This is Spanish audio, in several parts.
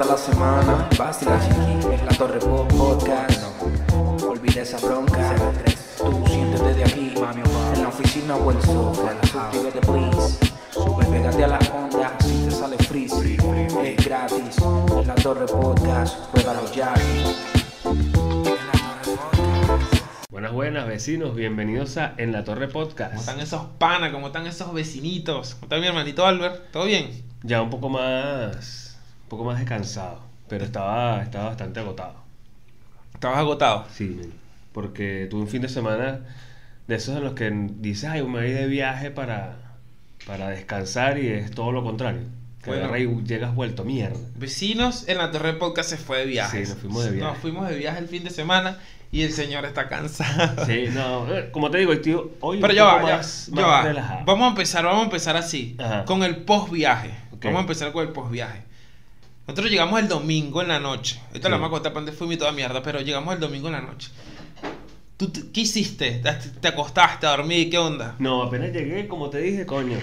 corta la semana, vacila chiqui, es la Torre Pop Podcast. No, olvida esa bronca. Tú siéntete de aquí, mami, en la oficina o el sofá. Suscríbete, please. Sube, pégate a la onda, si te sale free. Es gratis, es la Torre Podcast. Pruébalo ya. Buenas, buenas vecinos, bienvenidos a En la Torre Podcast. ¿Cómo están esos panas? ¿Cómo están esos vecinitos? ¿Cómo está mi hermanito Albert? ¿Todo bien? Ya un poco más, poco más descansado, pero estaba, estaba bastante agotado. ¿Estabas agotado? Sí, porque tuve un fin de semana de esos en los que dices, ay, me voy de viaje para, para descansar y es todo lo contrario. Que Bueno. agarra y llegas vuelto mierda. Vecinos, en la Torre Podcast se fue de viaje. Sí, nos fuimos de viaje. Nos fuimos de viaje el fin de semana y el señor está cansado. Sí, no, eh, como te digo, tío, hoy Pero ya va, ya, más, ya más va. Vamos a empezar, vamos a empezar así. Ajá. Con el post viaje. Ok. Vamos a empezar con el post viaje. Nosotros llegamos el domingo en la noche. Ahorita Sí. la vamos a contar para fuimos y toda mierda, pero llegamos el domingo en la noche. ¿Tú qué hiciste? ¿Te, te acostaste a dormir? ¿Qué onda? No, apenas llegué, como te dije, coño,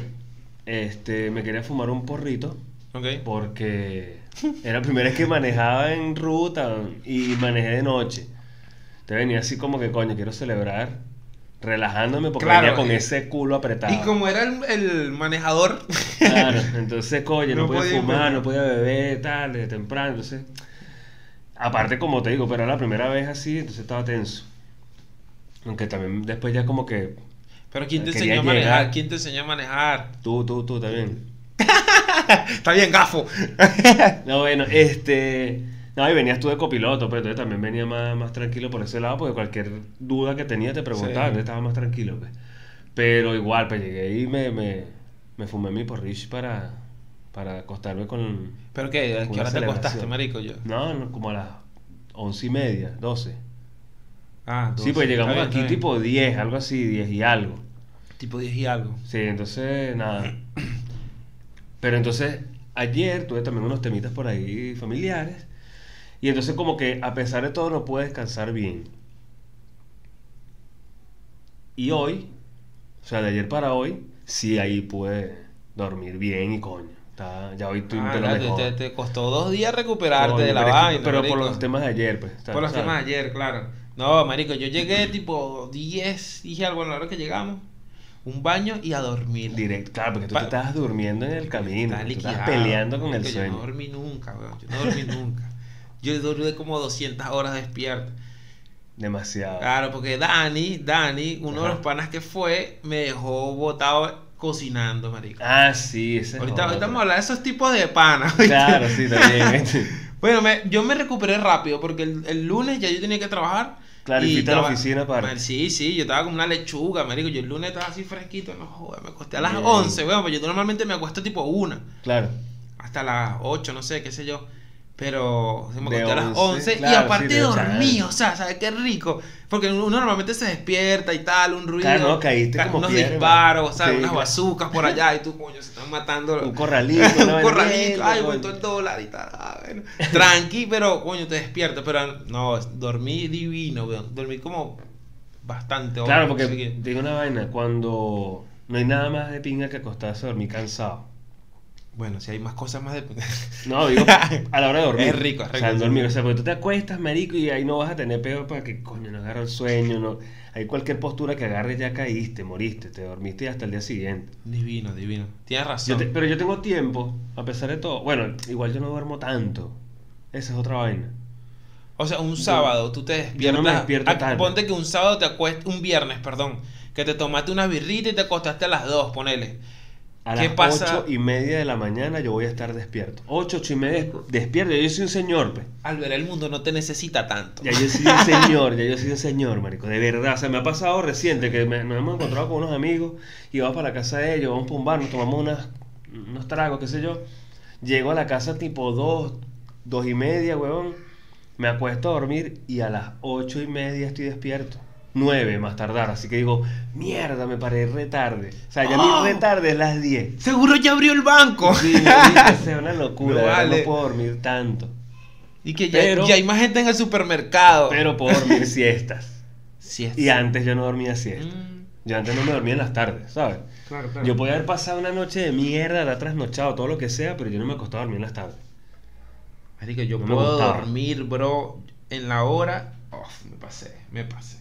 este, me quería fumar un porrito. ¿Ok? porque era la primera vez que manejaba en ruta y manejé de noche. Te venía así como que, coño, quiero celebrar relajándome porque Claro, venía con eh, ese culo apretado. Y como era el, el manejador, Claro, entonces, coño, no, No podía podía fumar, beber. no podía beber, tal, desde temprano, entonces... Aparte, como te digo, pero era la primera vez así, entonces estaba tenso. Aunque también después ya como que... Pero ¿quién te enseñó a manejar? llegar. ¿Quién te enseñó a manejar? Tú, tú, tú también. Está bien, gafo. No, bueno, este. No, y venías tú de copiloto, pero entonces también venía más, más tranquilo por ese lado, porque cualquier duda que tenía te preguntaba, Sí. entonces estaba más tranquilo, pues. Pero igual, pues llegué y me, me, me fumé mi porridge para, para acostarme con. ¿Pero qué? ¿A qué hora te acostaste, marico? Yo. No, no, como a las once y media, doce. Ah, Sí, pues llegamos bien, aquí tipo 10, algo así, 10 y algo. Tipo 10 y algo. Sí, entonces, nada. Pero entonces, ayer tuve también unos temitas por ahí familiares. Y entonces como que a pesar de todo no pude descansar bien. Y hoy, o sea, de ayer para hoy, sí ahí pude dormir bien y coño. Está, ya hoy un Ah, te, te- te costó dos días recuperarte Coño, de la vaina. Pero por los temas de ayer, pues. Por los ¿sabes? temas de ayer, claro. No, marico, yo llegué tipo 10, dije algo a la hora que llegamos. Un baño y a dormir. Directo, claro, porque tú Pa- te estabas durmiendo en el camino. Tú liquidado, peleando con el marico, Yo sueño. no dormí nunca, weón. Yo no dormí nunca. Yo dormí como 200 horas despierto. Demasiado. Claro, porque Dani, Dani, uno de los panas que fue, me dejó botado cocinando, marico. Ah, sí, ese es ahorita, ahorita vamos a hablar de esos tipos de panas. Claro, sí, también. Bueno, me- yo me recuperé rápido porque el, el lunes ya yo tenía que trabajar. Claro, y fuiste a la oficina para- Sí, sí, yo estaba como una lechuga, marico. Yo el lunes estaba así fresquito, no joder, me acosté a las Bien. 11, weón, pues yo normalmente me acuesto tipo una, Claro. hasta las 8, no sé, qué sé yo. Pero se me De acosté a las 11, 11 y aparte sí, dormí, o sea, ¿sabes qué rico? Porque uno normalmente se despierta y tal, un ruido. Claro, no, caíste como unos piedra, disparos. ¿sabes? Sí, unas claro. bazucas por allá y tú, coño, se están matando. Un corralito. un corralito, ay, vuelto el dólar y tal. ah, bueno. Tranqui, pero coño, te despiertas. Pero no, dormí divino, weón. Dormí como bastante. Claro, porque te digo una vaina, cuando no hay nada más de pinga que acostarse a dormir cansado. Bueno, si hay más cosas más de. No, digo, a la hora de dormir. Es rico, es O sea, rico, el dormir, o sea, porque tú te acuestas, marico, y ahí no vas a tener peor para que, coño, no agarra el sueño, no. Hay cualquier postura que agarres ya caíste, moriste, te dormiste y hasta el día siguiente. divino, divino. Tienes Yo razón. te- pero yo tengo tiempo, a pesar de todo. Bueno, igual yo no duermo tanto. Esa es otra vaina. O sea, un sábado tú te despiertas. Yo no me despierto ah, tarde. Ponte que un sábado te acuestas. Un viernes, perdón. Que te tomaste una birrita y te acostaste a las 2, ponele. A ¿Qué las pasa? y media de la mañana yo voy a estar despierto. Ocho, ocho y media despierto. Yo soy un señor, pues. Al ver el mundo no te necesita tanto. Ya yo soy un señor, ya yo soy un señor, marico. De verdad. O sea, me ha pasado reciente que me- nos hemos encontrado con unos amigos y vamos para la casa de ellos, vamos para un bar, nos tomamos unas, unos tragos, qué sé yo. Llego a la casa tipo dos, dos y media, huevón. Me acuesto a dormir y a las ocho y media estoy despierto. 9 más tardar. Así que digo, mierda, me paré re tarde. O sea, ya ¡Oh! mi re tarde es las 10. Seguro ya abrió el banco. Sí, sea, una locura. No vale. no puedo dormir tanto. Y que ya, Pero- ya hay más gente en el supermercado. Pero puedo dormir siestas. Es- Y antes yo no dormía siesta. Mm, Yo antes no me dormía en las tardes, ¿sabes? claro, claro. Yo podía haber pasado una noche de mierda, la trasnochado, todo lo que sea, pero yo no me acostaba a dormir en las tardes. Marico, yo No me puedo dormir, bro, en la hora. Uf, me pasé, me pasé.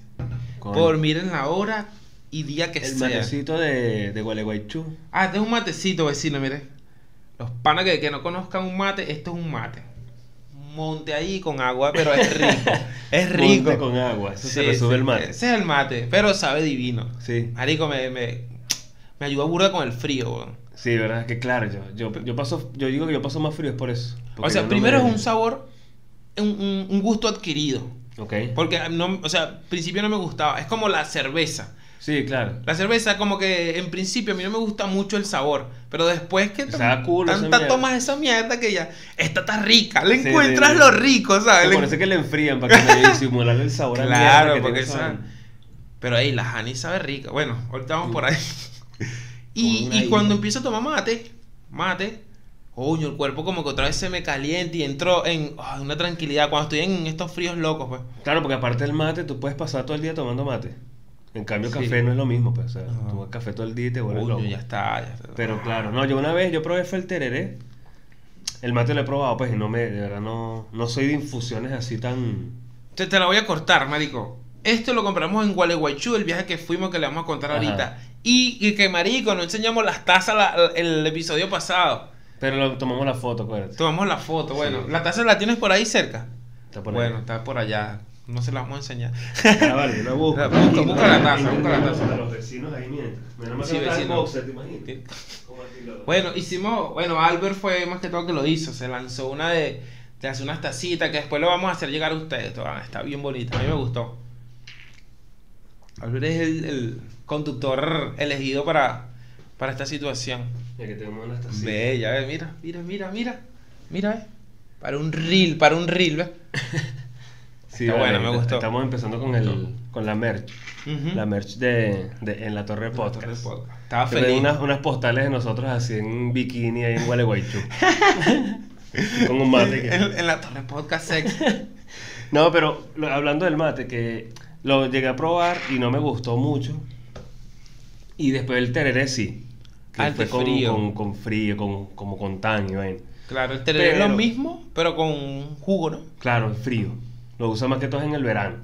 Con Puedo dormir en la hora y día que el sea. matecito de, de Gualeguaychú. Ah, este es un matecito, vecino, mire. Los panas que, que no conozcan un mate, esto es un mate. Monte ahí con agua, pero es rico. es rico. Monte con agua, eso se Sí, sí, el mate. Ese es el mate, pero sabe divino. Sí. Marico, me, me, me ayuda burda con el frío, weón. Sí, verdad, que claro, yo, yo, yo paso, yo digo que yo paso más frío es por eso. O sea, no primero me- es un sabor, un- un gusto adquirido. Ok. Porque, no, o sea, al principio no me gustaba. Es como la cerveza. Sí, claro. La cerveza, como que en principio a mí no me gusta mucho el sabor. Pero después que esa tanta mierda. tomas esa mierda que ya. Esta está rica. Le Sí, encuentras sí, sí. lo rico, ¿sabes? Le- por eso es que le enfrían para que me disimular el sabor a mierda Claro, que porque esa esa-. Pero ahí la honey sabe rica. Bueno, ahorita vamos por ahí. Y, cuando empiezo a tomar mate, mate, coño, el cuerpo como que otra vez se me calienta y entro en una tranquilidad. Cuando estoy en estos fríos locos, pues. Claro, porque aparte del mate, tú puedes pasar todo el día tomando mate. En cambio, Sí. café no es lo mismo, pues. O sea, Ajá. tú café todo el día y te vuelves Coño, loco. ya está, ya está. Pero claro, no, yo una vez, yo probé fue el tereré. El mate lo he probado, pues, y no me, de verdad, no, no soy de infusiones así tan... Te, te la voy a cortar, marico. Esto lo compramos en Gualeguaychú, el viaje que fuimos que le vamos a contar Ajá. ahorita. Y, y que, marico, no enseñamos las tazas la- el episodio pasado. Pero lo, tomamos la foto, acuérdate. Tomamos la foto, bueno. Sí. ¿La taza la tienes por ahí cerca? Está por bueno, ahí. está por allá. No se la vamos a enseñar. Ah, vale, la busco. La busca, busca la taza, busca la taza. A los vecinos ahí mientras. Menos mal Sí, que no está el vecino. boxer, ¿te imaginas? Bueno, hicimos, bueno, Albert fue más que todo que lo hizo, se lanzó una de, de hacer unas tacitas que después lo vamos a hacer llegar a ustedes, toda- está bien bonita, a mí me gustó. Albert es el, el conductor elegido para, para esta situación. Mira que tenemos una tacita. Bella, ve, mira, mira, mira, mira, mira, ve. para un reel, para un reel, ve. Sí, Está bueno, me gustó. Estamos empezando con el con la merch. La merch de, de en la Torre La Torre Podcast. Podcast. Estaba feliz. unas, unas postales de nosotros así en bikini ahí en Gualeguaychú. con un mate. que- en, en la Torre Podcast Sex. No, pero lo- hablando del mate, que lo llegué a probar y no me gustó mucho. Y después el tereré sí. Que fue con, frío. Con, con frío, con, como con tan y vaina. Claro, el tereré es lo mismo, pero con jugo, ¿no? Claro, el frío. Lo usa más que todo en el verano.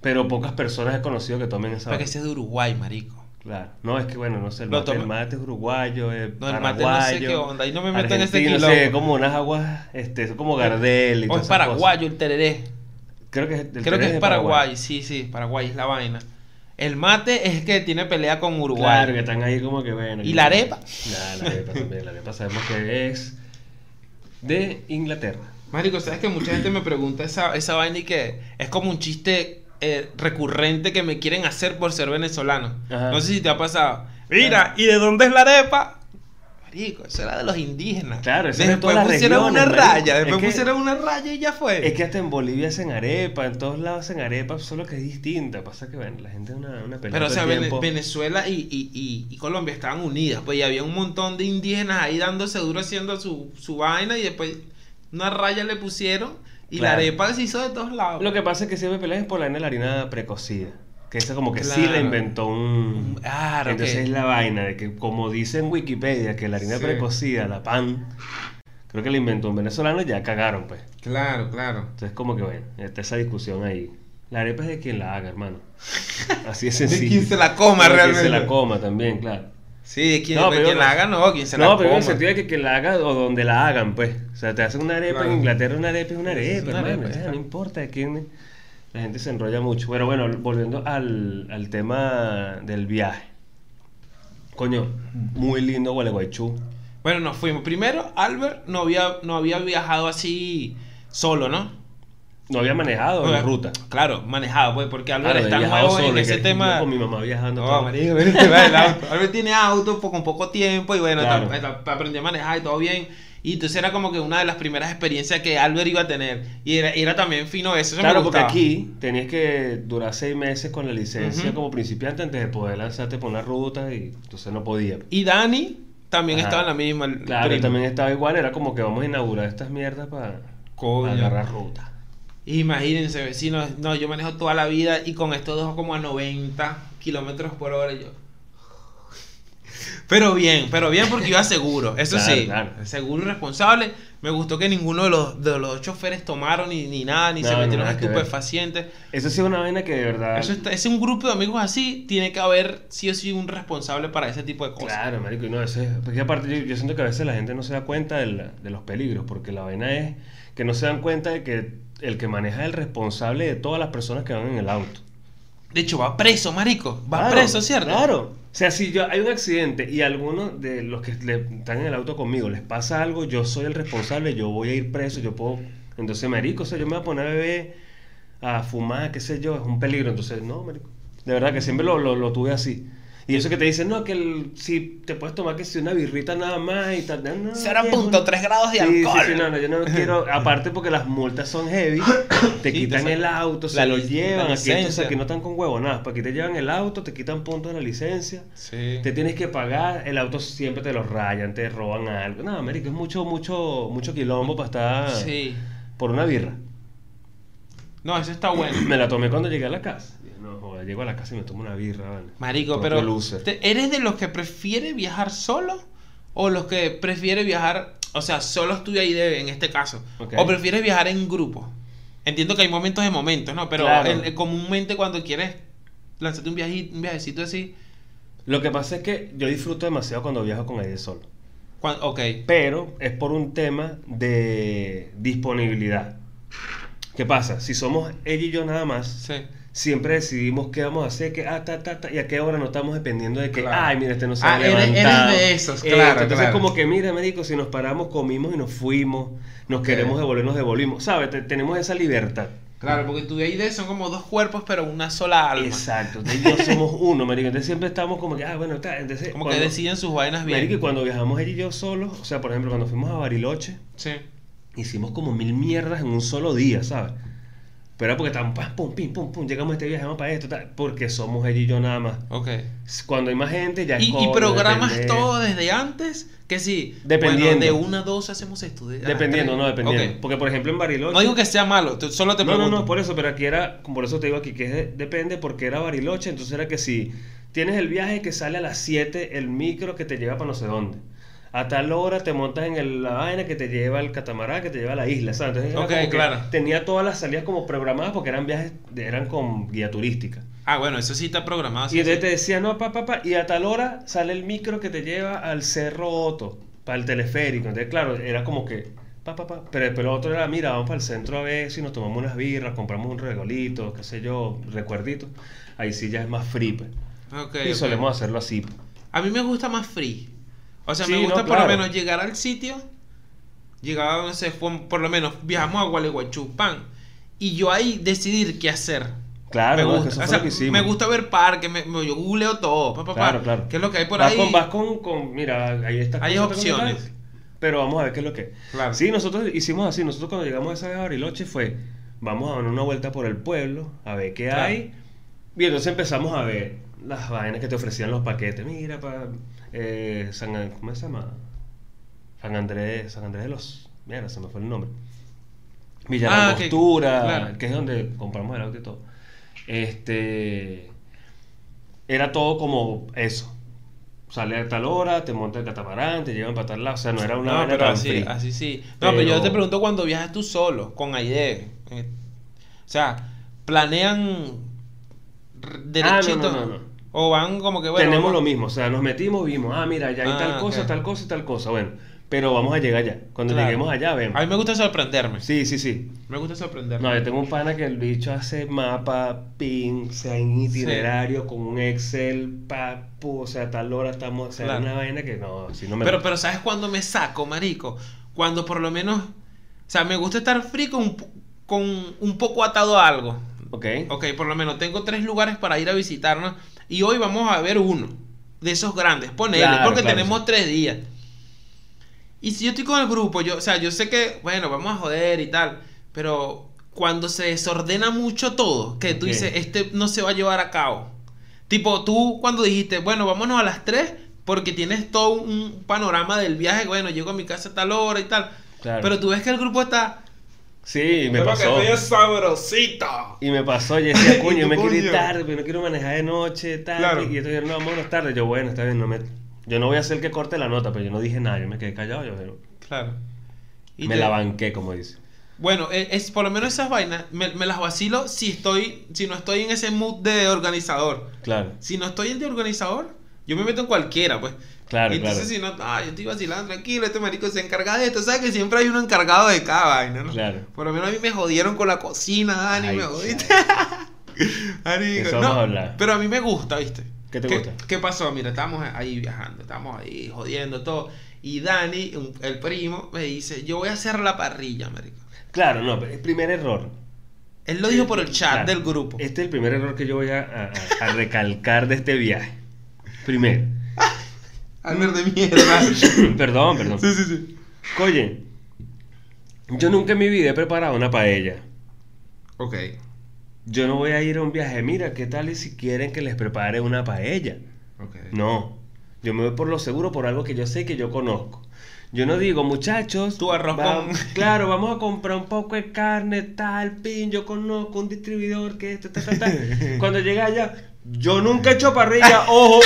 Pero pocas personas he conocido que tomen esa Porque vaina. ese es de Uruguay, marico. Claro. No, es que bueno, no sé, el Lo mate, el toma- mate es uruguayo, es No, el mate no sé qué onda, ahí no me meto en ese quilombo. sé, como unas aguas, este, son como Gardel y O es paraguayo el tereré. Creo que es, el Creo tereré que es de Paraguay, sí, sí, Paraguay es la vaina. El mate es que tiene pelea con Uruguay. Claro, que están ahí como que bueno. ¿Y la arepa? Nah, la arepa también, la arepa sabemos que es de Inglaterra. Marico, sabes que mucha gente me pregunta esa, esa vaina y que es como un chiste eh, recurrente que me quieren hacer por ser venezolano. Ajá. No sé si te ha pasado. Mira, ¿y de dónde es la arepa? Marico, eso era de los indígenas. Claro, eso es de después todas las pusieron regiones, una marico. raya, después Es que- pusieron una raya y ya fue. Es que hasta en Bolivia hacen arepa, en todos lados hacen arepa, solo que es distinta. Pasa que, bueno, la gente es una, una pelea Pero, o sea, tiempo. Venezuela y, y- y- y Colombia estaban unidas, pues, y había un montón de indígenas ahí dándose duro haciendo su, su vaina, y después una raya le pusieron, y Claro. la arepa se hizo de todos lados. Lo que pasa es que siempre pelean por la de la harina precocida. Que esa como que sí Claro. la inventó un... Claro, Entonces que- es la vaina de que como dice en Wikipedia que la harina Sí. precocida, la pan, creo que la inventó un venezolano y ya cagaron pues. Claro, claro. Entonces como que bueno, está esa discusión ahí. La arepa es de quien la haga, hermano. Así es De sencillo. quien se la coma De quien realmente. se la coma también, claro. Sí, de quien, No, de pero quien la haga, no, quien se la no, coma. pero en el sentido de que quien la haga o donde la hagan, pues. O sea, te hacen una arepa Claro. en Inglaterra, una arepa es una Es arepa, una hermano. arepa, ya, no importa de quién. La gente se enrolla mucho. Pero bueno, volviendo al, al tema del viaje. Coño, muy lindo Gualeguaychú. Bueno, nos fuimos. Primero, Albert no había, no había viajado así solo, ¿no? No había manejado en Había- ruta. Claro, manejado, pues, porque Albert Claro, está nuevo en ese tema. Con mi mamá viajando. El auto. Albert tiene auto con poco tiempo y bueno, Claro. ta- ta- aprendió a manejar y todo bien. Y entonces era como que una de las primeras experiencias que Albert iba a tener. Y era, era también fino eso. eso Claro, porque aquí tenías que durar seis meses con la licencia como principiante antes de poder lanzarte por una ruta y entonces no podía. Y Dani también Ajá. estaba en la misma. Claro, y también estaba igual, era como que vamos a inaugurar estas mierdas para Coño. agarrar ruta. Imagínense, vecinos. No, yo manejo toda la vida y con estos dos como a 90 kilómetros por hora. Yo. Pero bien, pero bien porque iba seguro, eso Claro, sí. claro. Seguro y responsable. Me gustó que ninguno de los, de los choferes tomaron ni, ni nada, ni No, se no, metieron ver. estupefacientes. Eso sí es una vaina que de verdad. Eso está, es un grupo de amigos así, tiene que haber sí o sí un responsable para ese tipo de cosas. Claro, marico, y no, ese, porque aparte yo, yo siento que a veces la gente no se da cuenta del- de los peligros, porque la vaina es que no se dan cuenta de que el que maneja es el responsable de todas las personas que van en el auto. De hecho, va preso, marico. Va Claro, preso, ¿cierto? Claro. O sea, si yo hay un accidente y alguno de los que le- están en el auto conmigo les pasa algo, yo soy el responsable, yo voy a ir preso, yo puedo... Entonces, marico, o sea, yo me voy a poner a beber, a fumar, qué sé yo, es un peligro. Entonces, no, marico. De verdad que siempre lo, lo, lo tuve así. Y eso que te dicen, no, que el- si te puedes tomar que si una birrita nada más y tal. No, no, viejo. 0.3 grados de Sí, sí, alcohol. sí, no, no, yo no quiero, aparte porque las multas son heavy, te Sí, quitan te el auto, se la lo llevan, aquí, entonces licencia. aquí no están con huevonadas, para aquí te llevan el auto, te quitan puntos de la licencia, Sí. te tienes que pagar, el auto siempre te lo rayan, te roban algo, no, América, es mucho, mucho, mucho quilombo para estar Sí. por una birra. No, eso está bueno. Me la tomé cuando llegué a la casa, no, joder, llego a la casa y me tomo una birra, vale. Marico, pero loser. ¿te- ¿eres de los que prefiere viajar solo o los que prefiere viajar, o sea, solo estuve ahí de, en este caso? Ok. ¿O prefieres viajar en grupo? Entiendo que hay momentos de momentos, ¿no? Pero Claro. el- el- comúnmente cuando quieres lanzarte un, viaje, un viajecito así, Lo que pasa es que yo disfruto demasiado cuando viajo con Aide solo. cuan- ok, pero es por un tema de disponibilidad. ¿Qué pasa? Si somos ella y yo nada más, sí. Siempre decidimos qué vamos a hacer, que ah, ta, ta, ta, y a qué hora no estamos dependiendo de que, Claro. ay, mira, este no se Ah, ha eres- eres levantado. de esos, Esto. claro, Entonces, claro. como que, mira, médico, si nos paramos, comimos y nos fuimos, nos queremos devolver, nos devolvimos, ¿sabes? Te- tenemos esa libertad. Claro, porque tu ID son como dos cuerpos, pero una sola alma. Exacto, entonces yo somos uno, marico, entonces siempre estamos como que, ah, bueno, está, entonces... Como cuando- que deciden sus vainas bien. Marico, y cuando viajamos ella y yo solos, o sea, por ejemplo, cuando fuimos a Bariloche, Sí. hicimos como mil mierdas en un solo día, ¿sabes? Pero era porque estábamos, pam, pum, pim, pum, pum, llegamos a este viaje, vamos para esto, tal, porque somos ella y yo nada más. Ok. Cuando hay más gente, ya es Y, y programas depende- todo desde antes, que sí. Dependiendo. Bueno, de una a dos hacemos esto. de- a las Dependiendo, no, dependiendo. Ok. Porque, por ejemplo, en Bariloche... No digo que sea malo, solo te no, pregunto. no, no, por eso, pero aquí era, por eso te digo aquí que es de- depende, porque era Bariloche, entonces era que si tienes el viaje que sale a las 7, el micro que te lleva para no sé dónde. A tal hora te montas en el- la vaina que te lleva al catamarán, que te lleva a la isla, ¿sabes? Entonces claro. tenía todas las salidas como programadas porque eran viajes, eran con guía turística. Ah, bueno, eso sí está programado. sí, Y entonces sí. te decía, no, pa, pa, pa, y a tal hora sale el micro que te lleva al Cerro Otto, para el teleférico. Entonces, claro, era como que, pa, pa, pa. Pero después lo otro era, mira, vamos para el centro a ver si nos tomamos unas birras, compramos un regalito, qué sé yo, recuerdito. Ahí sí ya es más free, pues. Y solemos hacerlo así. A mí me gusta más free. O sea, Sí, me no, gusta por claro. lo menos llegar al sitio. Llegaba, no sé, fue- por lo menos viajamos a Gualeguaychú, pan. Y yo ahí decidir qué hacer. Claro, me no, es que gusta, o sea, me gusta ver parques, me, me- yo googleo todo, pa, pa, pa. Claro, claro. ¿Qué es lo que hay por vas ahí? Con, vas con, con- mira, ahí está. Hay opciones. Pero vamos a ver qué es lo que. Claro. Sí, nosotros hicimos así. Nosotros cuando llegamos a esa vez a Bariloche fue, vamos a dar una vuelta por el pueblo, a ver qué hay. Y entonces empezamos a ver las vainas que te ofrecían los paquetes. Mira, para San, ¿cómo se llama? San Andrés, San Andrés de los... Mira, se me fue el nombre. Villa Ah, La ok, Angostura, claro. que es donde compramos el auto y todo. Este... Era todo como eso. Sale a tal hora, te montas el catamarán, te llevan para tal lado. O sea, no era una No, pero tan así, free. así sí. No, pero... yo te pregunto cuando viajas tú solo, con Aide. Eh, O sea, planean r- derechito. Ah, no, no, no. O van como que bueno. Tenemos vamos- lo mismo, o sea, nos metimos, vimos, ah, mira, ya hay Ah, tal cosa, tal cosa y tal cosa. Bueno, pero vamos a llegar allá. Cuando Claro. lleguemos allá, vemos. A mí me gusta sorprenderme. Sí, sí, sí. Me gusta sorprenderme. No, yo tengo un pana que el bicho hace mapa, pin, o sea, en itinerario, con un Excel, papu, o sea, tal hora estamos, o sea, Claro. una vaina que no, si no me Pero, pero ¿sabes cuándo me saco, marico? Cuando por lo menos... O sea, me gusta estar free con, con un poco atado a algo. Ok. Ok, por lo menos tengo tres lugares para ir a visitarnos. Y hoy vamos a ver uno de esos grandes. Ponele, Claro, porque claro, tenemos sí. tres días. Y si yo estoy con el grupo, yo, o sea, yo sé que, bueno, vamos a joder y tal. Pero cuando se desordena mucho todo, que tú dices, este no se va a llevar a cabo. Tipo, tú cuando dijiste, bueno, vámonos a las tres, porque tienes todo un panorama del viaje, bueno, llego a mi casa a tal hora y tal. Claro. Pero tú ves que el grupo está. Sí, me "Pero pasó. que estoy sabrosito. Y me pasó, yo decía, coño, Y me quiero ir tarde, pero no quiero manejar de noche, tal. Claro. Y entonces, no, vámonos tarde. Yo, bueno, está bien, no me, Yo no voy a ser el que corte la nota, pero yo no dije nada, yo me quedé callado, yo pero Claro. Y me te- la banqué, como dice. Bueno, e- es, por lo menos esas vainas me, me las vacilo si estoy, si no estoy en ese mood de organizador. Claro, Si no estoy en de organizador, yo me meto en cualquiera, pues. Claro, Y entonces claro. si no, ah, yo estoy vacilando, tranquilo, este marico se encarga de esto, ¿sabes? Que siempre hay uno encargado de cada vaina, ¿no? Claro. Por lo menos a mí me jodieron con la cocina, Dani, Ay, me jodiste. Eso vamos a hablar. Pero a mí me gusta, ¿viste? ¿Qué te gusta? ¿Qué pasó? Mira, estábamos ahí viajando, estábamos ahí jodiendo todo. Y Dani, un- el primo, me dice, yo voy a hacer la parrilla, marico. Claro, no, pero el primer error. Él lo dijo por el chat Claro, del grupo. Este es el primer error que yo voy a, a- a recalcar de este viaje. Primero. Albert de mierda. perdón, perdón. sí, sí, sí. Oye, yo nunca en mi vida he preparado una paella. Ok. Yo no voy a ir a un viaje. Mira, ¿qué tal y si quieren que les prepare una paella? Ok. No. Yo me voy por lo seguro, por algo que yo sé que yo conozco. Yo no digo, muchachos. Tu arroz va- con- Claro, vamos a comprar un poco de carne, tal, pin. Yo conozco un distribuidor que esto, tal, tal, tal. Cuando llega allá, yo nunca he hecho parrilla. Ojo,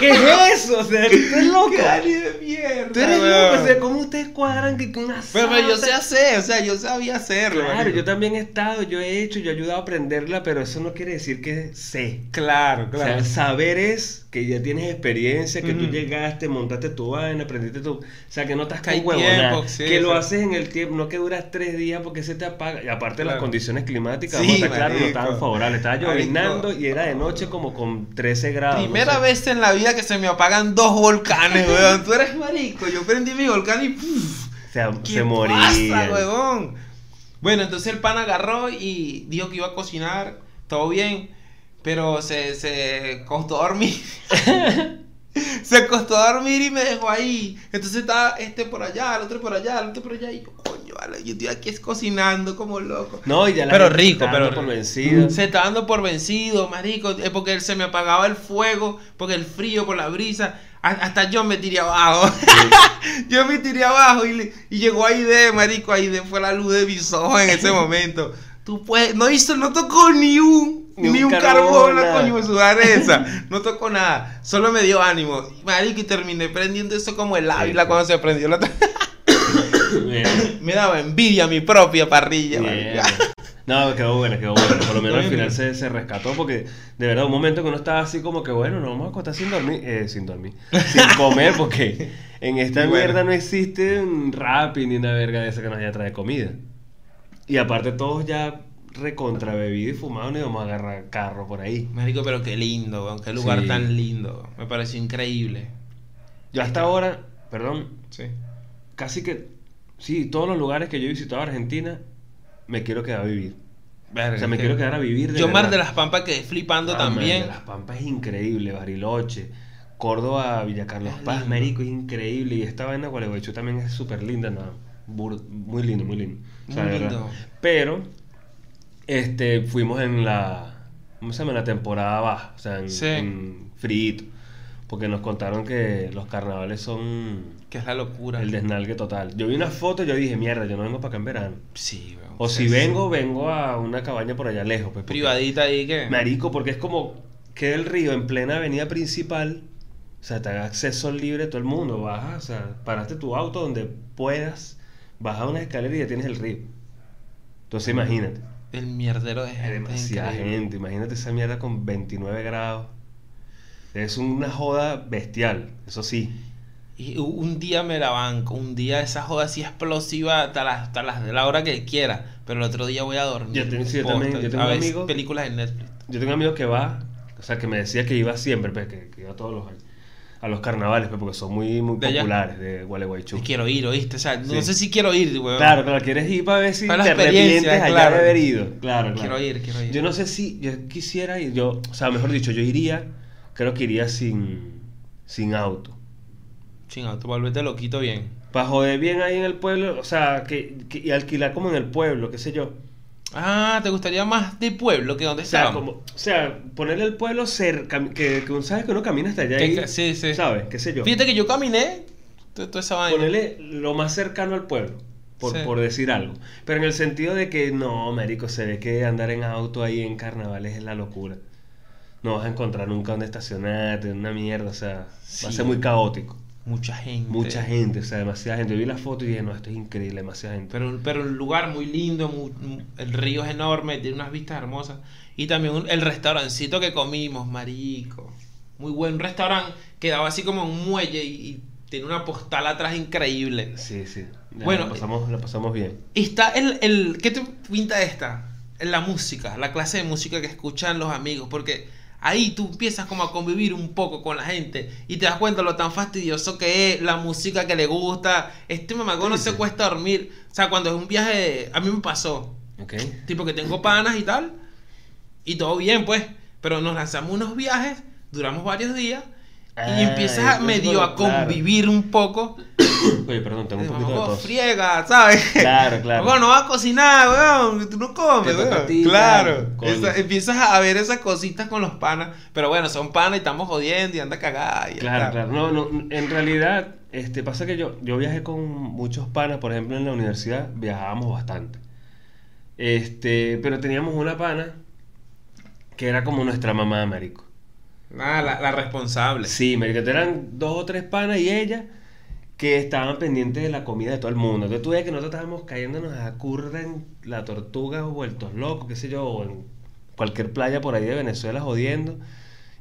¿qué es eso? O sea, tú eres loco. ¡Qué Dani de mierda! Tú eres weón. loco. O sea, ¿cómo ustedes cuadran que con una Pero, pero yo sé hacer, o sea, yo sabía hacerlo. Claro, yo también he estado, yo he hecho, yo he ayudado a aprenderla, pero eso no quiere decir que sé. Claro, O sea, claro. saber es que ya tienes experiencia, que tú llegaste, montaste tu vaina, aprendiste tu... O sea, que no estás con sí, que lo haces en el tiempo, no que duras tres días porque se te apaga. Y aparte las Claro. condiciones climáticas, Sí, vamos a estar claro, no estaban favorables. Estaba llovinando y era de noche como con 13 grados. Primera no sé. vez en la vida que se me apagan dos volcanes, weón. Tú eres marico. Yo prendí mi volcán y ¡puf! O sea, ¿Qué se morían. huevón? Bueno, entonces el pan agarró y dijo que iba a cocinar, todo bien, pero se, se costó dormir. se acostó a dormir y me dejó ahí. Entonces estaba este por allá, el otro por allá, el otro por allá. Y yo, coño, vale, yo estoy aquí es cocinando como loco. No, y ya la Pero rico, pero dando por rico. vencido. Se está dando por vencido, marico, es porque él se me apagaba el fuego, porque el frío, por la brisa, hasta yo me tiré abajo. yo me tiré abajo y, le- y llegó Aide, marico, Aide fue la luz de mis ojos en ese momento. Tú puedes, no hizo, no tocó ni un, Ni ni, un carbón, la nada. coño sudar esa. No tocó nada, solo me dio ánimo. Marico, y terminé prendiendo eso como el ávila sí. cuando se prendió la... Me daba envidia mi propia parrilla. No, quedó buena, quedó buena. Por lo menos al final se, se rescató porque de verdad un momento que uno estaba así como que bueno, nos vamos a acostar sin dormir, eh, sin dormir, sin comer porque en esta bueno. mierda no existe un Rappi ni una verga de esa que nos haya trae comida. Y aparte todos ya recontra bebido y fumado ni vamos a agarrar carro por ahí. Marico, pero qué lindo, weón, qué lugar Sí. tan lindo. Me pareció increíble. Yo hasta ahora, perdón, Sí. casi que sí, todos los lugares que yo he visitado en Argentina me quiero quedar a vivir. O sea, me quiero quedar a vivir de Yo Mar de las Pampas quedé flipando Ah, también. man, Las Pampas es increíble, Bariloche, Córdoba, Villa Carlos Es Paz, lindo. Marico, es increíble. Y esta vaina de Gualeguaychú también es súper linda, no, bur- muy lindo, muy lindo. O sea, Muy de lindo. Pero, este, fuimos en la, ¿cómo se llama? En la temporada baja, o sea, en, Sí. en frito. Porque nos contaron que los carnavales son Que es la locura. el desnalgue total. Yo vi una foto y yo dije, mierda, yo no vengo para acá en verano. Sí, weón. O si vengo, vengo a una cabaña por allá lejos. Pues, Privadita ahí que. Marico, porque es como queda el río en plena avenida principal. O sea, te da acceso libre a todo el mundo. Bajas, o sea, paraste tu auto donde puedas, bajas una escalera y ya tienes el río. Entonces imagínate. El mierdero de Hay gente. demasiada increíble. gente. Imagínate esa mierda con 29 grados. Es una joda bestial, eso sí. Y un día me la banco, un día esa joda así explosiva hasta las, hasta de la hora que quiera. Pero el otro día voy a dormir. Yo tengo- sí, yo también, yo tengo a un ver amigo- películas en Netflix. Yo tengo un amigo que va, o sea, que me decía que iba siempre, pues, que, que iba todos los años. A los carnavales, pues, porque son muy, muy ¿De allá? populares de Gualeguaychú. Quiero ir, ¿oíste? O sea, no Sí. sé si quiero ir, weón. Claro, claro, quieres ir para ver si Para te arrepientes allá claro. de haber ido. Claro, claro. Quiero ir, quiero ir. Yo no sé si yo quisiera ir, yo, o sea, mejor dicho, yo iría, creo que iría sin, sin auto. Chingado, tú volvete loquito bien. Para joder bien ahí en el pueblo, o sea, que, que- y alquilar como en el pueblo, qué sé yo. Ah, ¿te gustaría más de pueblo que donde O sea, estábamos? como, o sea, ponerle el pueblo cerca, que, que uno sabe que uno camina hasta allá y, sí, sí. ¿sabes? ¿Qué sé yo? Fíjate que yo caminé to- toda esa vaina. Ponerle lo más cercano al pueblo, por, Sí. por decir algo. Pero en el sentido de que no, marico, se ve que andar en auto ahí en carnavales es la locura. No vas a encontrar nunca donde estacionarte, una mierda, o sea, va a ser muy caótico. Mucha gente. Mucha gente, o sea, demasiada gente. Yo vi la foto y dije, no, esto es increíble, demasiada gente. Pero, pero un lugar muy lindo, el río es enorme, tiene unas vistas hermosas. Y también un- el restaurancito que comimos, marico. Muy buen restaurante, quedaba así como en un muelle y, y tiene una postal atrás increíble. Sí, sí. Ya Bueno, la pasamos, la pasamos bien. Está el, el... ¿Qué te pinta esta? La música, la clase de música que escuchan los amigos, porque ahí tú empiezas como a convivir un poco con la gente y te das cuenta lo tan fastidioso que es la música que le gusta. Este mamagón no se cuesta dormir. O sea, cuando es un viaje, a mí me pasó, Ok. tipo que tengo panas y tal, y todo bien pues, pero nos lanzamos unos viajes, duramos varios días. Ah, y empiezas a medio a claro. convivir un poco. Oye, perdón, tengo un poquito de tos. friega, ¿sabes? Claro, claro. Mamá, no vas a cocinar, weón, tú no comes, weón. ti, Claro. Esa- empiezas a ver esas cositas con los panas, pero bueno, son panas y estamos jodiendo y anda cagada. y Claro, está. claro. No, no, en realidad, este, pasa que yo, yo viajé con muchos panas, por ejemplo, en la universidad viajábamos bastante. Este, pero teníamos una pana que era como nuestra mamá, marico. Nada, la, la responsable. Sí, marico, eran dos o tres panas y ella que estaban pendientes de la comida de todo el mundo. Entonces tú ves que nosotros estábamos cayéndonos a curra en la tortuga o vueltos locos, qué sé yo, o en cualquier playa por ahí de Venezuela jodiendo.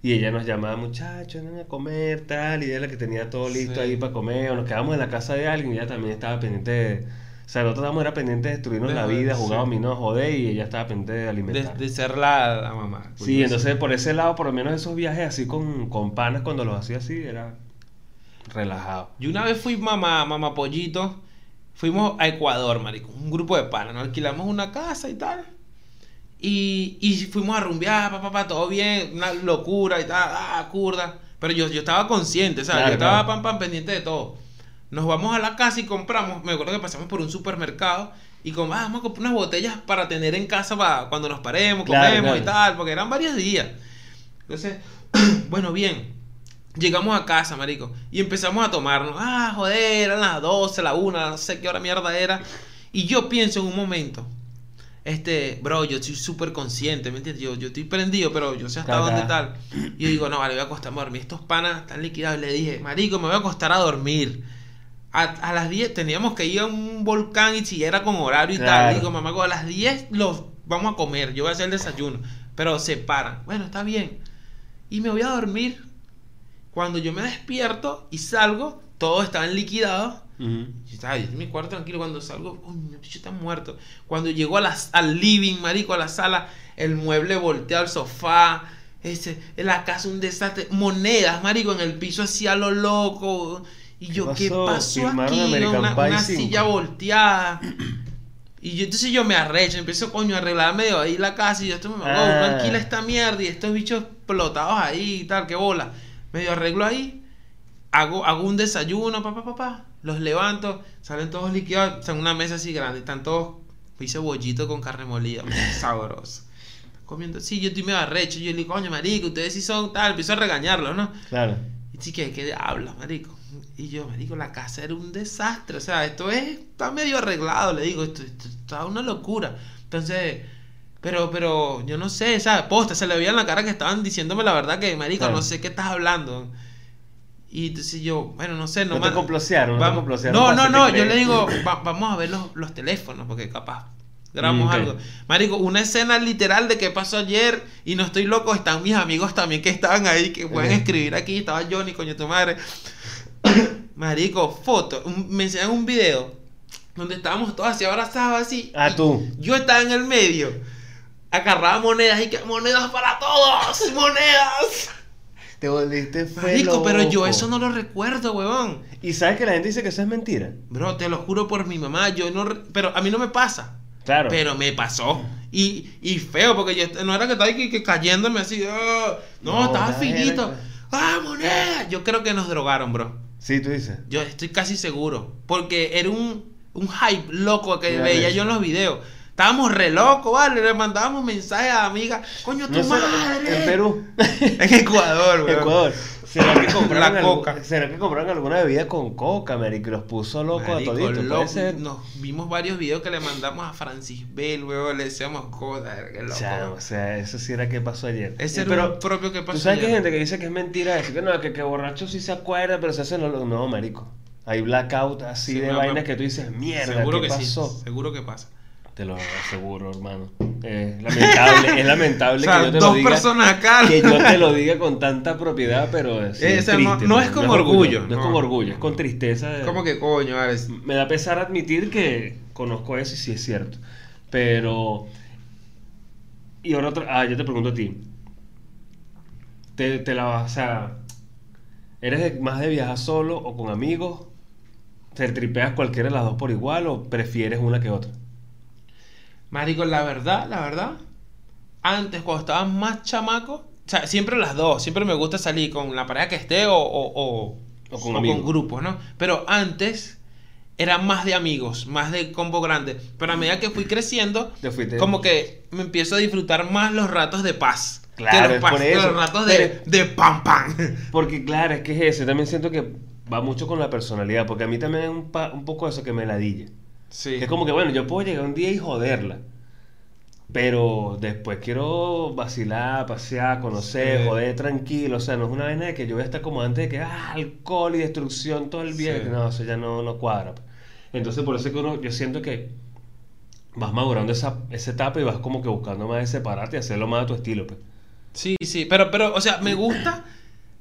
Y ella nos llamaba, muchachos, vengan a comer, tal, y ella era la que tenía todo listo Sí. ahí para comer, o nos quedamos en la casa de alguien y ella también estaba pendiente de... O sea, nosotros estábamos era pendiente de destruirnos De la vida, sí. jugar dominó, joder, y ella estaba pendiente de alimentar. de ser la, la mamá. Sí, entonces por ese lado, por lo menos esos viajes así con, con panas, cuando los hacía así, era relajado. Yo una vez fui mamá, mamá pollito, fuimos a Ecuador, marico, un grupo de panas, nos alquilamos una casa y tal. Y, y fuimos a rumbear, papá, papá, todo bien, una locura y tal, ah, curda. Pero yo, yo estaba consciente, ¿sabes? Claro, yo estaba claro. pam, pam, pendiente de todo. Nos vamos a la casa y compramos, me acuerdo que pasamos por un supermercado y como, ah, vamos a comprar unas botellas para tener en casa para cuando nos paremos, Claro, comemos y claro. tal, porque eran varios días. Entonces, bueno, bien. Llegamos a casa, marico, y empezamos a tomarnos. Ah, joder, eran las 12, la 1, no sé qué hora mierda era. Y yo pienso en un momento, este, bro, yo estoy súper consciente, ¿me entiendes? Yo, yo estoy prendido, pero yo sé hasta dónde tal. Y yo digo, no, vale, voy a acostarme a dormir. Estos panas están liquidados. Y le dije, marico, me voy a acostar a dormir. A, a las 10 teníamos que ir a un volcán y si era con horario y tal. Digo, mamá, a las 10 los vamos a comer. Yo voy a hacer el desayuno. Pero se paran. Bueno, está bien. Y me voy a dormir. Cuando yo me despierto y salgo, todos estaban liquidados. Yo estaba en mi cuarto tranquilo cuando salgo, uy, mi bicho está muerto. Cuando llegó a las- al living, marico, a la sala, el mueble volteado al sofá, ese, la casa un desastre, monedas, marico, en el piso así a lo loco. Y ¿Qué yo, ¿qué pasó? aquí? American Una, una 5. silla volteada. Y yo entonces yo me arrecho, empiezo coño a arreglar medio ahí la casa y yo esto me Ah. uno alquila esta mierda y estos bichos explotados ahí y tal, qué bola. Medio arreglo ahí, hago, hago un desayuno, papá, papá, los levanto, salen todos liquidados, están en una mesa así grande, están todos, hice bollito con carne molida, sabroso. Comiendo, sí, yo estoy medio arrecho, yo le digo, coño, marico, ustedes sí son tal, empiezo a regañarlos, ¿no? Claro. Y sí, que ¿qué hablas, marico? Y yo, marico, la casa era un desastre. O sea, esto es, está medio arreglado, le digo, esto, esto está una locura. Entonces, pero, pero, yo no sé, ¿sabes? Posta, se le veía en la cara que estaban diciéndome la verdad que, marico, Claro. no sé qué estás hablando. Y entonces yo, bueno, no sé, no, No te man- complosearon, no te No, no, hacerte no, yo le digo, va- vamos a ver los, los teléfonos, porque capaz grabamos Mm, algo. Marico, una escena literal de qué pasó ayer y no estoy loco, están mis amigos también que estaban ahí, que pueden escribir aquí, estaba Johnny, coño tu madre. Marico, foto, un- me enseñan un video donde estábamos todos así abrazados así. Ah, tú. Yo estaba en el medio, agarraba monedas y que monedas para todos, monedas. Te volviste fue Marico, pero yo eso no lo recuerdo, huevón. Y sabes que la gente dice que eso es mentira. Bro, te lo juro por mi mamá, yo no... Pero a mí no me pasa. Claro. Pero me pasó. Y, y feo, porque yo no era que estaba que, que cayéndome así. ah, no, No, estaba finito. ¡Ah, moneda! Yo creo que nos drogaron, bro. Sí, tú dices. Yo estoy casi seguro. Porque era un, un hype loco que Ya veía ves. yo en los videos. Estábamos re locos, ¿vale? Le mandábamos mensajes a amigas. ¡Coño, tu No sé, madre! en Perú. En Ecuador, bro. Ecuador. ¿Será que compraron, La algu- coca. ¿Será que compraron alguna bebida con coca, marico? Los puso locos a Marico. Puede loco, ser. Nos vimos varios videos que le mandamos a Francis Bell, weón, le decíamos qué loco. O sea, eso sí era que pasó ayer. Ese era un propio que pasó Tú sabes que hay ayer. gente que dice que es mentira decir que no, que, que borracho sí se acuerda, pero se hace lo No, marico. Hay blackout así Sí, de no, vainas pero- que tú dices, mierda, Seguro ¿qué que pasó? sí, seguro que pasa. Te lo aseguro, hermano. Es lamentable, es lamentable O sea, que yo te dos lo diga. personas acá. Que yo te lo diga con tanta propiedad, pero es, no- no es con orgullo, No es con orgullo, es con tristeza. de- ¿Cómo que coño? vale? Me da pesar admitir que conozco eso y sí es cierto. Pero. Y ahora otra. Ah, yo te pregunto a ti. ¿Te, te la vas, o sea. ¿Eres de- más de viajar solo o con amigos? ¿Te tripeas cualquiera de las dos por igual o prefieres una que otra? Marico, la verdad, la verdad, antes cuando estaba más chamaco, o sea, siempre las dos, siempre me gusta salir con la pareja que esté o, o, o, O con amigos. grupos, ¿no? Pero antes era más de amigos, más de combo grande. Pero a medida que fui creciendo, como que me empiezo a disfrutar más los ratos de paz. Claro, que los, por eso. los ratos de, de pam pam. Porque claro, es que es eso. Yo también siento que va mucho con la personalidad. Porque a mí también es un, pa- un poco eso que me ladilla. Sí. Es como que, bueno, yo puedo llegar un día y joderla. Pero después quiero vacilar, pasear, conocer, Sí. joder tranquilo. O sea, no es una vaina de que yo voy a estar como antes de que, ah, alcohol y destrucción todo el día. Sí. No, eso ya no, no cuadra. pues. Entonces, por eso es que uno, yo siento que vas madurando esa, esa etapa y vas como que buscando más de separarte y hacerlo más a tu estilo. Pues. Sí, sí, pero, pero, o sea, me gusta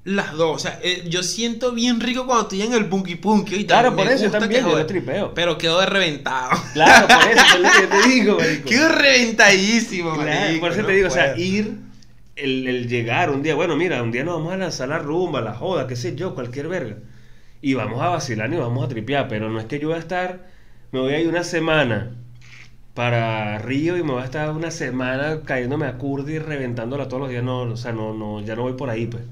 las dos. O sea, eh, yo siento bien rico cuando estoy en el punky punky. y Claro, por eso yo también, que yo lo tripeo. Pero quedo de reventado. Claro, por eso es lo que te digo, marico. quedo reventadísimo, Claro, marico, por eso no te digo, o sea, ir, el, el llegar un día, bueno, mira, un día nos vamos a lanzar la rumba, la joda, qué sé yo, cualquier verga. Y vamos a vacilar y vamos a tripear, pero no es que yo voy a estar, me voy a ir una semana para Río y me voy a estar una semana cayéndome a Curdi y reventándola todos los días, no, o sea, no, no, ya no voy por ahí, pues.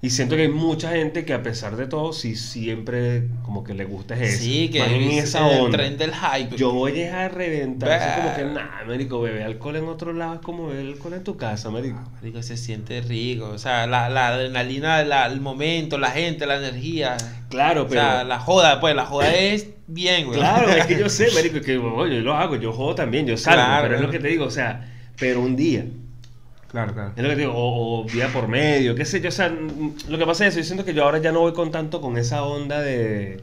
Y siento que hay mucha gente que a pesar de todo, sí siempre como que le gusta es eso. Sí, que en es esa el onda. tren del hype. Yo voy a reventar. Eso es como que, nah, marico, beber alcohol en otro lado es como beber alcohol en tu casa, marico. Ah, marico, se siente rico. O sea, la, la adrenalina, la- el momento, la gente, la energía. Claro, O pero... sea, la joda, pues la joda es bien, güey. Claro, es que yo sé, marico, que oye, yo lo hago, yo juego también, yo salgo, Claro, pero es lo que te digo, o sea, pero un día. Claro, claro. Es lo que digo, o, o día por medio, qué sé yo, o sea, lo que pasa es eso, yo siento que yo ahora ya no voy con tanto con esa onda de...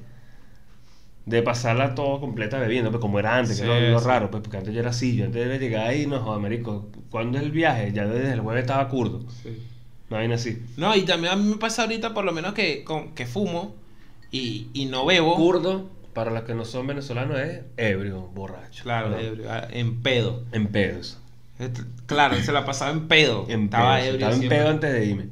De pasarla todo completa bebiendo, pues como era antes, Sí, que es lo, sí. raro, pues porque antes yo era así, yo antes era llegar ahí, no joder, marico, ¿cuándo es el viaje? Ya desde el jueves estaba curdo, una vaina así. No, y también a mí me pasa ahorita por lo menos que, con- que fumo y, y no bebo. Curdo, para los que no son venezolanos, es ebrio, borracho. Claro, ¿no? ebrio, ah, en pedo. En pedos. Est- Claro, se la pasaba en pedo. En Estaba pedos. ebrio Estaba en pedo antes de irme.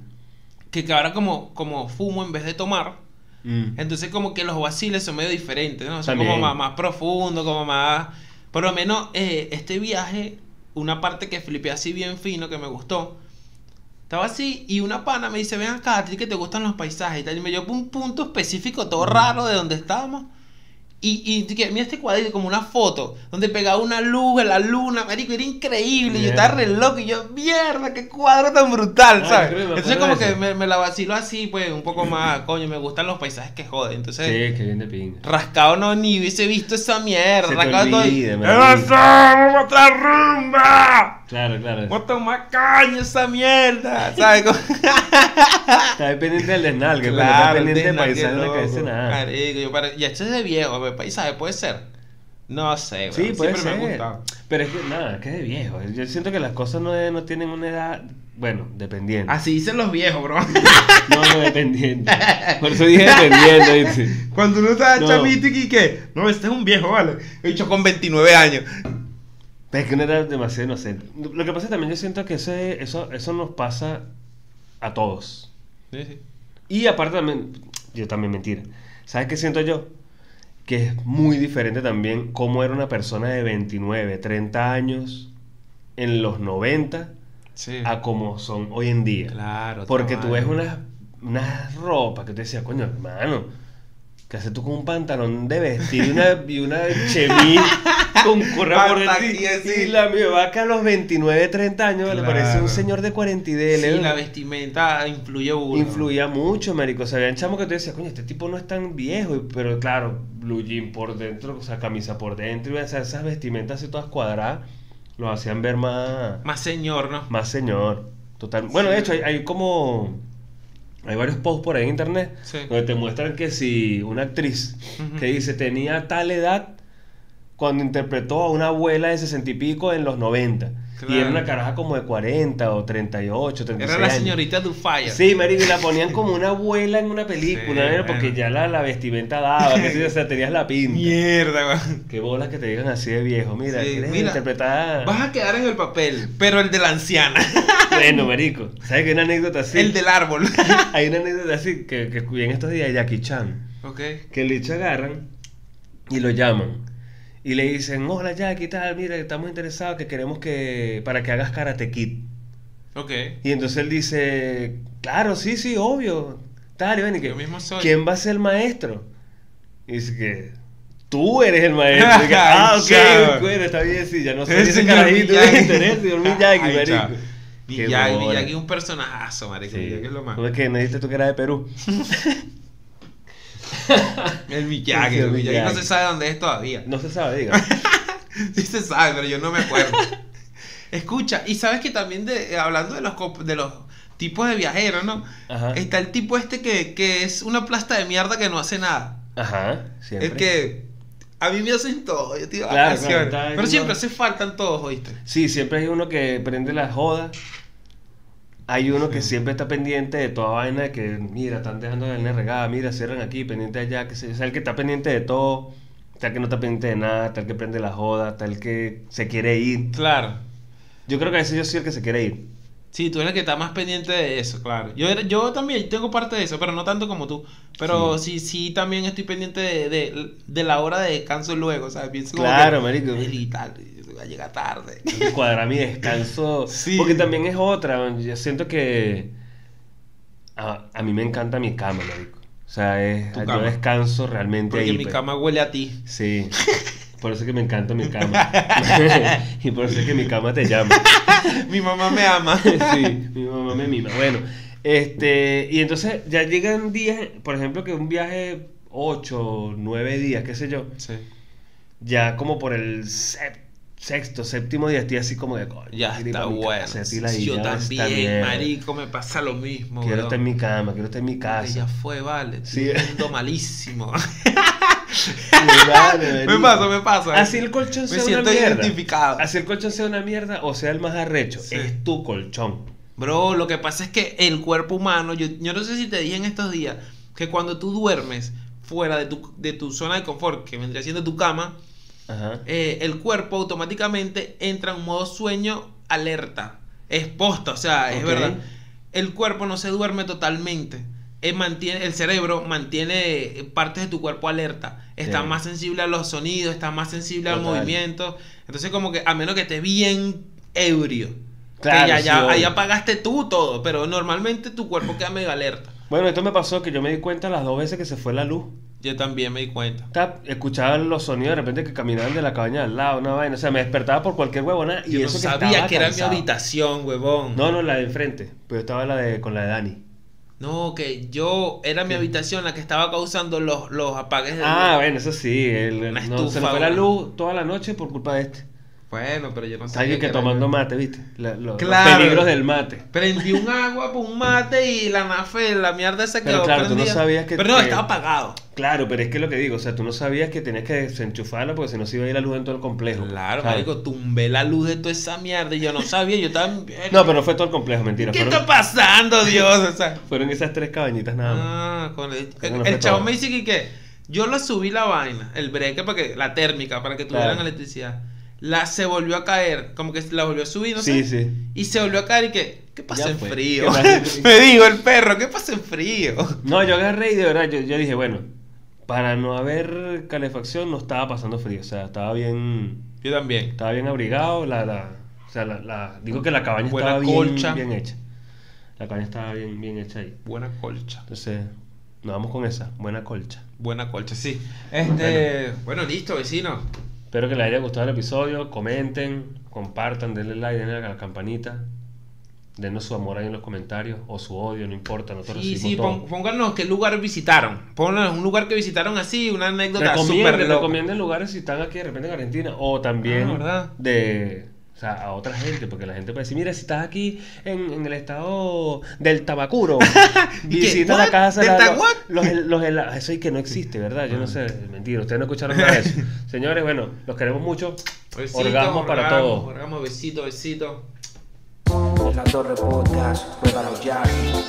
Que, que ahora como, como fumo en vez de tomar, Mm. entonces como que los vaciles son medio diferentes, ¿no? Son También. como más, más profundo, como más... Por lo menos eh, este viaje, una parte que flipé así bien fino, que me gustó. Estaba así y una pana me dice, ven acá, a ti que te gustan los paisajes y tal. Y me dio un punto específico, todo raro de donde estábamos. Y, y que, mira este cuadrito, como una foto, donde pegaba una luz en la luna, marico, era increíble. Y yo estaba re loco y yo, mierda, qué cuadro tan brutal, ¿sabes? Entonces como de que eso. me, me la vacilo así, pues, un poco más, coño, me gustan los paisajes que joden. Entonces, Sí, que bien de pinga. rascado no, ni hubiese visto esa mierda. Se te rascado me "¿Qué olvida". pasó? ¡Vamos a otra rumba! Claro, claro. ¡Vamos a tomar caña esa mierda! ¿Sabes? Está pendiente del desnalgue, pero no está pendiente de desnalgue paisaje en la cabeza nada. Marico, yo pare- ya esto es de viejo, paisaje, puede ser. No sé, Sí, puede siempre me ha ser. gustado. Pero es que nada, que es de viejo. Yo siento que las cosas no, no tienen una edad. Bueno, dependiendo. Así dicen los viejos, bro. No, no, dependiendo. Por eso dije dependiendo, ¿viste? Cuando uno está No. chamito y que, no, este es un viejo, vale. He dicho con 29 años. Pero es que uno era demasiado inocente. Lo que pasa es que también yo siento que ese- eso, eso nos pasa a todos. Sí, sí. Y aparte también, yo también mentira. ¿Sabes qué siento yo? Que es muy diferente también cómo era una persona de 29, 30 años en los 90 Sí. a como son hoy en día. Claro. Porque tú ves unas unas ropas que te decías, coño, hermano, ¿Qué haces tú con un pantalón de vestir y una, y una chemise con correa por. Y la mi vaca a los 29, 30 años le parece un señor de 40 y de Sí, la vestimenta influye burda. Influía mucho, marico. O sea, habían chamos que tú decías, coño, este tipo no es tan viejo. Pero claro, blue jean por dentro, o sea, camisa por dentro. Y o sea, esas vestimentas así todas cuadradas los hacían ver más, Más señor, ¿no? más señor. Total. Bueno, de hecho, hay, hay como. Hay varios posts por ahí en internet Sí. donde te muestran que si una actriz que dice tenía tal edad cuando interpretó a una abuela de 60 y pico en los 90. Y era una caraja como de 40 o 38, 36 Era la años. señorita Dufire. Sí, marico, y la ponían como una abuela en una película, Sí, ¿no? porque bueno. ya la, la vestimenta daba, que o sea, tenías la pinta. Mierda, weón. Qué bolas que te digan así de viejo. Mira, Sí, mira, interpretar. Vas a quedar en el papel, pero el de la anciana. Bueno, marico, ¿sabes que hay una anécdota así? El del árbol. Hay una anécdota así que, que en estos días de Jackie Chan. ok. Que el bicho agarran y lo llaman. Y le dicen, hola Jackie, tal, mira, estamos interesados que queremos que. para que hagas Karate Kid. Ok. Y entonces él dice, claro, sí, sí, obvio. Tal, y ven, y que, Yo mismo soy. ¿quién va a ser el maestro? Y dice que tú eres el maestro. Y que, ah, ok, bueno, está bien, sí, ya no soy ese carajito de interés, señor Miyagi, marico. Miyagi. Miyagi es un personajazo, marico. Sí. Miyagi es lo más. ¿Cómo es que no dijiste tú que era de Perú? El Miyagi, el Miyagi no se sabe dónde es todavía. No se sabe, diga. Sí se sabe, pero yo no me acuerdo. Escucha, y sabes que también de, eh, hablando de los de los tipos de viajeros, ¿no? Ajá. Está el tipo este que, que es una plasta de mierda que no hace nada. Ajá, siempre. El que a mí me hacen todo, yo te digo, Claro, claro, pero uno- siempre hace faltan todos, ¿oíste? Sí, siempre hay uno que prende la joda. Hay uno que Sí. siempre está pendiente de toda vaina de que, mira, están dejando la línea regada, mira, cierran aquí, pendiente allá, que se, o sea, el que está pendiente de todo, tal que no está pendiente de nada, tal que prende la joda, tal que se quiere ir. Claro. Yo creo que a veces yo soy el que se quiere ir. Sí, tú eres el que está más pendiente de eso, claro. Yo, yo también tengo parte de eso, pero no tanto como tú. Pero sí, sí, también estoy pendiente de, de, de la hora de descanso luego, ¿sabes? Pienso como Claro, que, marico. "Ay, tal, va a llegar tarde. Cuadrar mi descanso. Sí. Porque también es otra. Yo siento que a, a mí me encanta mi cama, marico. O sea, es, Tu yo cama. descanso realmente Porque ahí. mi pues. cama huele a ti. Sí. Por eso es que me encanta mi cama. y por eso es que mi cama te llama. mi mamá me ama. sí, mi mamá me mima. Bueno, este, y entonces ya llegan días, por ejemplo, que un viaje 8, 9 días, qué sé yo, Sí. ya como por el sep- sexto, séptimo día estoy así como de coño. Ya está bueno. estoy Yo también, marico, me pasa lo mismo. Quiero estar en mi cama, quiero estar en mi Ay, casa. Ya fue, vale. Sí. Sí. Malísimo. Vale, me pasa, me pasa. Así el colchón Me sea una siento mierda. identificado. Así el colchón sea una mierda o sea el más arrecho. Sí. Es tu colchón. Bro, lo que pasa es que el cuerpo humano, yo, yo no sé si te dije en estos días, que cuando tú duermes fuera de tu, de tu zona de confort, que vendría siendo tu cama, Ajá. eh, el cuerpo automáticamente entra en modo sueño alerta. Es posta, o sea, es Ok. verdad. El cuerpo no se duerme totalmente. Él mantiene, el cerebro mantiene partes de tu cuerpo alerta. Está Sí. más sensible a los sonidos, está más sensible al Total. movimiento. Entonces, como que a menos que estés bien ebrio. Claro, que ya, sí, ya, ahí obvio. apagaste tú todo, pero normalmente tu cuerpo queda medio alerta. Bueno, esto me pasó que yo me di cuenta las dos veces que se fue la luz. Yo también me di cuenta. Escuchaba los sonidos de repente que caminaban de la cabaña al lado, una vaina. O sea, me despertaba por cualquier huevona y Yo no eso sabía que era cansado. mi habitación, huevón. No, no, la de enfrente. Pero estaba la de con la de Dani. No, que yo era mi habitación la que estaba causando los, los apagues de Ah, luz. bueno, eso sí. el- Una no, se estufa, nos fue la luz toda la noche por culpa de este. Bueno, pero yo no sabía alguien que tomando mate, ¿viste? La- lo- Claro. Los peligros del mate. Prendí un agua por un mate y la nafe, la mierda se Pero quedó claro, tú no sabías que- Pero no, estaba apagado. Claro, pero es que lo que digo, o sea, tú no sabías que tenías que desenchufarla porque si no se iba a ir la luz en todo el complejo. Claro, ¿sabes? marico, tumbé la luz de toda esa mierda y yo no sabía, yo también... No, pero no fue todo el complejo, mentira. ¿Qué Fueron, está pasando, Dios? O sea, fueron esas tres cabañitas nada más. Ah, con el, Pero no el chavo todo. me dice que, que yo la subí la vaina, el breque para que la térmica para que tuvieran Claro. electricidad. La se volvió a caer, como que la volvió a subir, no sí, sé. sí. Y se volvió a caer y que ¿qué pasa Ya en fue. frío? ¿Qué pasa en frío? me dijo el perro, ¿qué pasa en frío? No, yo agarré y de verdad yo, yo dije, bueno, para no haber calefacción no estaba pasando frío, o sea, estaba bien, Yo también. estaba bien abrigado, la, la, o sea, la, la- digo que la cabaña Buena estaba bien, colcha. bien hecha. La cabaña estaba bien, bien hecha ahí. Buena colcha. Entonces, nos vamos con esa, buena colcha. Buena colcha, sí. Este, bueno, listo, vecino. Espero que les haya gustado el episodio. Comenten, compartan, denle like, denle a la campanita. Denos su amor ahí en los comentarios o su odio, no importa. Nosotros Sí, sí, todo. pónganos qué lugar visitaron. Pónganos un lugar que visitaron así, una anécdota súper Recomienden, lugares si están aquí de repente en Argentina o también Ah, de o sea, a otra gente, porque la gente puede decir, mira, si estás aquí en, en el estado del Tabacuro, visita la casa de ¿Del la- los, los helados. Eso es que no existe, ¿verdad? Yo no sé, es mentira, ustedes no escucharon nada de eso. Señores, bueno, los queremos mucho. Besito, Orgasmo para orgasmo, todos. Orgasmo, besito, besito. En la torre podcast, juega los Jackies.